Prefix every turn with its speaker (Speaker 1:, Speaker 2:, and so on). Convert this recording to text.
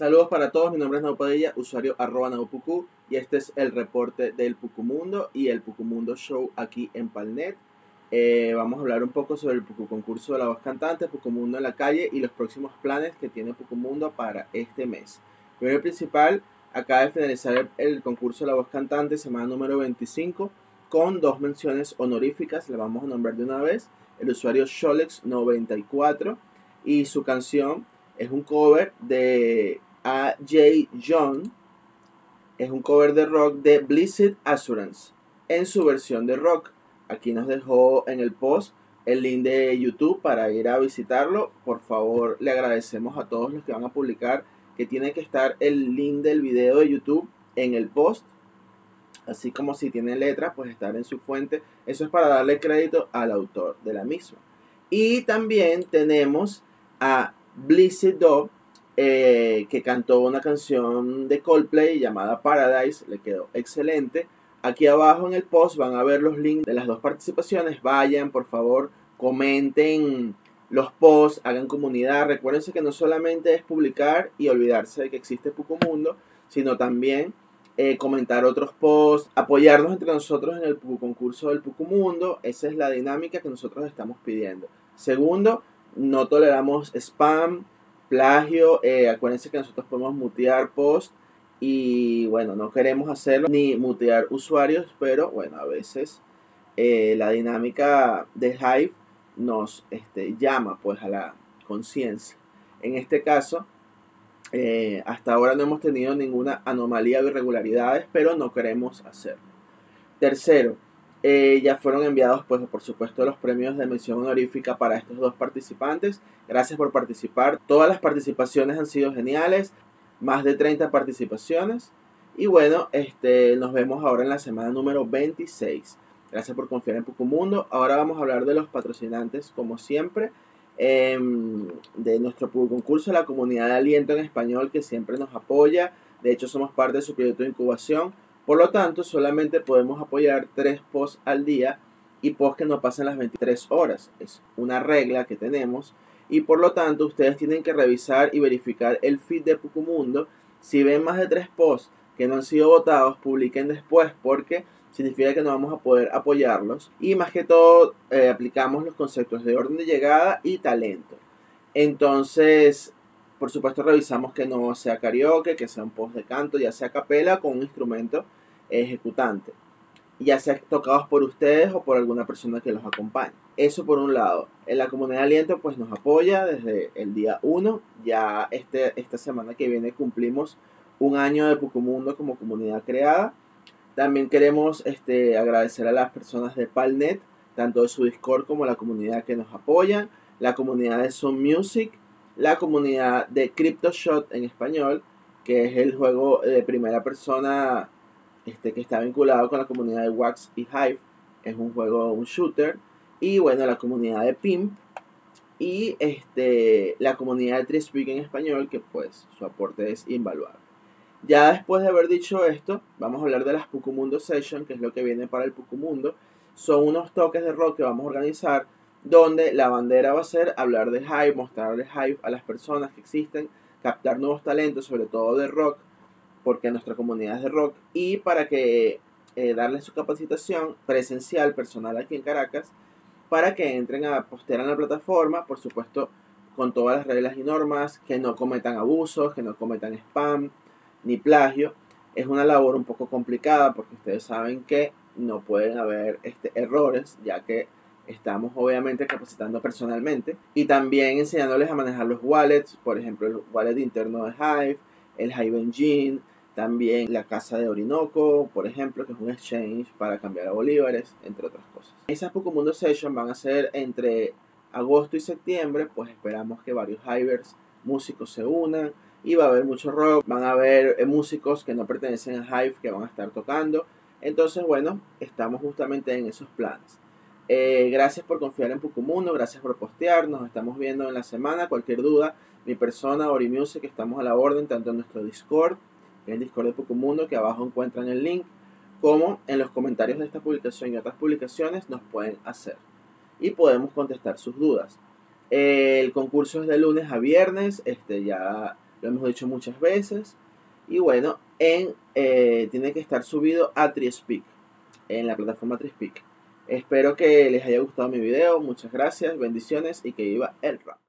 Speaker 1: Saludos para todos, mi nombre es Naupadilla, usuario arroba Naupucu y este es el reporte del Pucumundo y el Pucumundo Show aquí en Palnet. Eh, vamos a hablar un poco sobre el Pucu concurso de la voz cantante, Pucumundo en la calle y los próximos planes que tiene Pucumundo para este mes. Primero principal, acaba de finalizar el, el, concurso de la voz cantante, semana número 25, con dos menciones honoríficas, le vamos a nombrar de una vez, el usuario Sholex94 y su canción es un cover de A.J. John. Es un cover de rock de Blizzard Assurance en su versión de rock. Aquí nos dejó en el post el link de YouTube para ir a visitarlo. Por favor, le agradecemos a todos los que van a publicar que tiene que estar el link del video de YouTube en el post. Así como si tiene letra, pues estar en su fuente. Eso es para darle crédito al autor de la misma. Y también tenemos a Blizzard Dog, eh, que cantó una canción de Coldplay llamada Paradise, le quedó excelente. Aquí abajo en el post van a ver los links de las dos participaciones. Vayan, por favor, comenten los posts, hagan comunidad. Recuérdense que no solamente es publicar y olvidarse de que existe Mundo, sino también eh, comentar otros posts, apoyarnos entre nosotros en el concurso del Mundo. Esa es la dinámica que nosotros estamos pidiendo. Segundo, no toleramos spam, plagio. Eh, acuérdense que nosotros podemos mutear post y bueno, no queremos hacerlo ni mutear usuarios, pero bueno, a veces eh, la dinámica de Hive nos este, llama pues a la conciencia. En este caso, eh, hasta ahora no hemos tenido ninguna anomalía o irregularidades, pero no queremos hacerlo. Tercero, eh, ya fueron enviados, pues, por supuesto, los premios de mención honorífica para estos dos participantes. Gracias por participar. Todas las participaciones han sido geniales. Más de 30 participaciones. Y bueno, este, nos vemos ahora en la semana número 26. Gracias por confiar en Pucumundo. Ahora vamos a hablar de los patrocinantes, como siempre, em, de nuestro concurso, la comunidad de aliento en español que siempre nos apoya. De hecho, somos parte de su proyecto de incubación por lo tanto, solamente podemos apoyar tres posts al día y posts que no pasen las 23 horas. Es una regla que tenemos y por lo tanto ustedes tienen que revisar y verificar el feed de Pucumundo. Si ven más de tres posts que no han sido votados, publiquen después porque significa que no vamos a poder apoyarlos. Y más que todo, eh, aplicamos los conceptos de orden de llegada y talento. Entonces, por supuesto, revisamos que no sea karaoke, que sea un post de canto, ya sea capela con un instrumento ejecutante, ya sea tocados por ustedes o por alguna persona que los acompañe. Eso por un lado. En la comunidad Aliento pues nos apoya desde el día 1. Ya este, esta semana que viene cumplimos un año de Pucumundo como comunidad creada. También queremos este, agradecer a las personas de Palnet, tanto de su Discord como la comunidad que nos apoyan, la comunidad de Sun Music, la comunidad de CryptoShot en español, que es el juego de primera persona este, que está vinculado con la comunidad de Wax y Hive. Es un juego, un shooter. Y bueno, la comunidad de Pimp. Y este, la comunidad de Trispeak en español, que pues su aporte es invaluable. Ya después de haber dicho esto, vamos a hablar de las Pucumundo Session, que es lo que viene para el Pucumundo. Son unos toques de rock que vamos a organizar, donde la bandera va a ser hablar de Hive, mostrarle Hive a las personas que existen, captar nuevos talentos, sobre todo de rock, porque nuestra comunidad es de rock, y para que eh, darles su capacitación presencial, personal aquí en Caracas, para que entren a postear en la plataforma, por supuesto, con todas las reglas y normas, que no cometan abusos, que no cometan spam ni plagio. Es una labor un poco complicada porque ustedes saben que no pueden haber este, errores, ya que estamos obviamente capacitando personalmente y también enseñándoles a manejar los wallets, por ejemplo, el wallet interno de Hive, el Hive Engine, también la Casa de Orinoco, por ejemplo, que es un exchange para cambiar a bolívares, entre otras cosas. Esas Mundo Session van a ser entre agosto y septiembre, pues esperamos que varios Hivers músicos se unan y va a haber mucho rock, van a haber eh, músicos que no pertenecen a Hive que van a estar tocando. Entonces, bueno, estamos justamente en esos planes. Eh, gracias por confiar en Pucumundo, gracias por postear, nos estamos viendo en la semana. Cualquier duda, mi persona, Ori Music, estamos a la orden, tanto en nuestro Discord en el Discord de Pocomundo, que abajo encuentran el link, como en los comentarios de esta publicación y otras publicaciones nos pueden hacer. Y podemos contestar sus dudas. El concurso es de lunes a viernes, este, ya lo hemos dicho muchas veces. Y bueno, en, eh, tiene que estar subido a Triespeak, en la plataforma Triespeak. Espero que les haya gustado mi video, muchas gracias, bendiciones y que viva el rap.